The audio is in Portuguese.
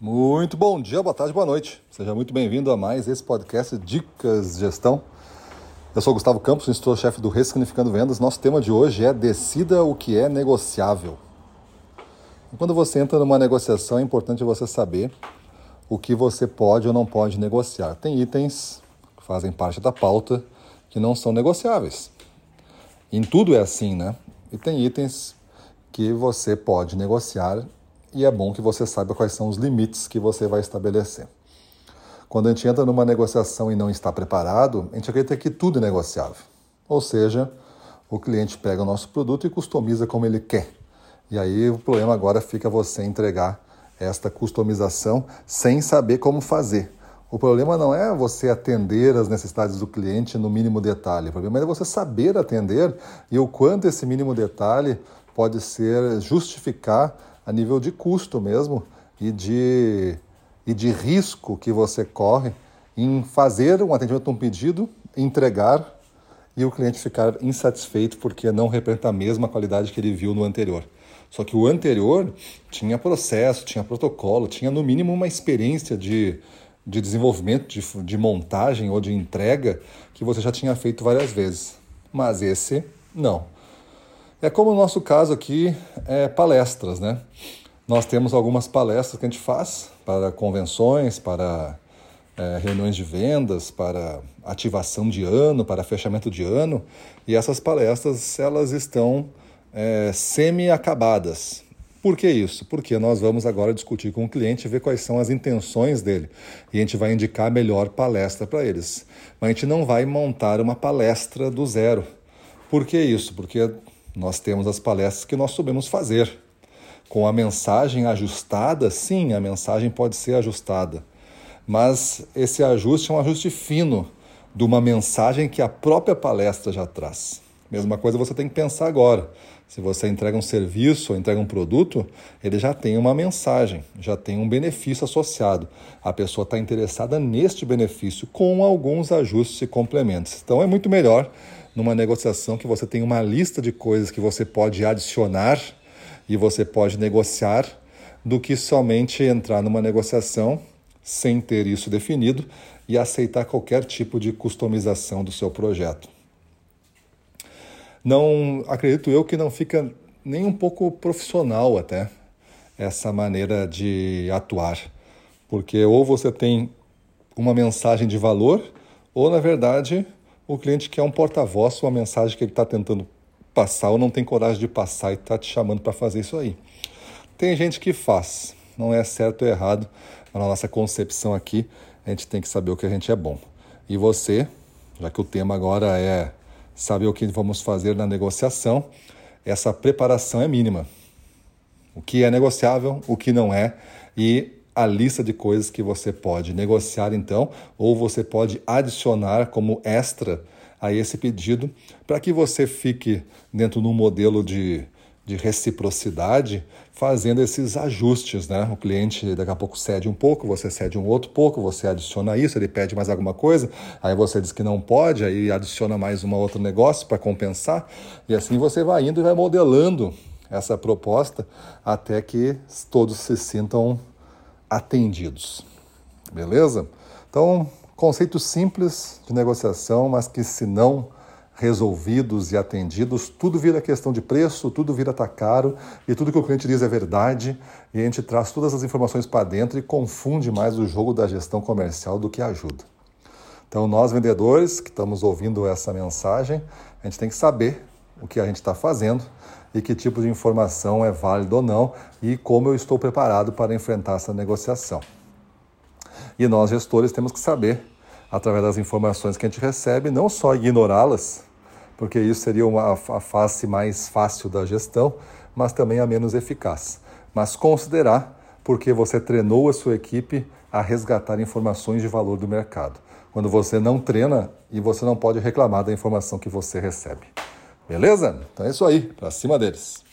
Muito bom dia, boa tarde, boa noite. Seja muito bem-vindo a mais esse podcast Dicas de Gestão. Eu sou Gustavo Campos, instrutor-chefe do Ressignificando Vendas. Nosso tema de hoje é Decida o que é negociável. Quando você entra numa negociação, é importante você saber o que você pode ou não pode negociar. Tem itens que fazem parte da pauta que não são negociáveis. Em tudo é assim, né? E tem itens que você pode negociar e é bom que você saiba quais são os limites que você vai estabelecer. Quando a gente entra numa negociação e não está preparado, a gente acredita que tudo é negociável. Ou seja, o cliente pega o nosso produto e customiza como ele quer. E aí o problema agora fica você entregar esta customização sem saber como fazer. O problema não é você atender as necessidades do cliente no mínimo detalhe. O problema é você saber atender e o quanto esse mínimo detalhe pode ser justificar a nível de custo mesmo e de, e de risco que você corre em fazer um atendimento a um pedido, entregar e o cliente ficar insatisfeito porque não representa a mesma qualidade que ele viu no anterior. Só que o anterior tinha processo, tinha protocolo, tinha no mínimo uma experiência de, de desenvolvimento, de, de montagem ou de entrega que você já tinha feito várias vezes. Mas esse não. É como o nosso caso aqui, é palestras, né? Nós temos algumas palestras que a gente faz para convenções, para é, reuniões de vendas, para ativação de ano, para fechamento de ano, e essas palestras elas estão é, semi-acabadas. Por que isso? Porque nós vamos agora discutir com o cliente e ver quais são as intenções dele. E a gente vai indicar a melhor palestra para eles. Mas a gente não vai montar uma palestra do zero. Por que isso? Porque nós temos as palestras que nós sabemos fazer. Com a mensagem ajustada, sim, a mensagem pode ser ajustada. Mas esse ajuste é um ajuste fino de uma mensagem que a própria palestra já traz. Mesma coisa você tem que pensar agora. Se você entrega um serviço ou entrega um produto, ele já tem uma mensagem, já tem um benefício associado. A pessoa está interessada neste benefício com alguns ajustes e complementos. Então é muito melhor numa negociação que você tem uma lista de coisas que você pode adicionar e você pode negociar, do que somente entrar numa negociação sem ter isso definido e aceitar qualquer tipo de customização do seu projeto. Não acredito eu que não fica nem um pouco profissional até essa maneira de atuar, porque ou você tem uma mensagem de valor ou na verdade o cliente quer um porta-voz, uma mensagem que ele está tentando passar ou não tem coragem de passar e está te chamando para fazer isso aí. Tem gente que faz, não é certo ou errado, na nossa concepção aqui, a gente tem que saber o que a gente é bom. E você, já que o tema agora é saber o que vamos fazer na negociação, essa preparação é mínima. O que é negociável, o que não é, e a lista de coisas que você pode negociar então, ou você pode adicionar como extra a esse pedido, para que você fique dentro de um modelo de, de reciprocidade, fazendo esses ajustes, né? O cliente daqui a pouco cede um pouco, você cede um outro pouco, você adiciona isso, ele pede mais alguma coisa, aí você diz que não pode, aí adiciona mais um outro negócio para compensar, e assim você vai indo e vai modelando essa proposta até que todos se sintam atendidos. Beleza? Então, conceitos simples de negociação, mas que se não resolvidos e atendidos, tudo vira questão de preço, tudo vira tá caro e tudo que o cliente diz é verdade e a gente traz todas as informações para dentro e confunde mais o jogo da gestão comercial do que ajuda. Então, nós vendedores que estamos ouvindo essa mensagem, a gente tem que saber o que a gente está fazendo e que tipo de informação é válido ou não e como eu estou preparado para enfrentar essa negociação. E nós, gestores, temos que saber, através das informações que a gente recebe, não só ignorá-las, porque isso seria uma, a face mais fácil da gestão, mas também a menos eficaz. Mas considerar, porque você treinou a sua equipe a resgatar informações de valor do mercado. Quando você não treina e você não pode reclamar da informação que você recebe. Beleza? Então é isso aí, para cima deles.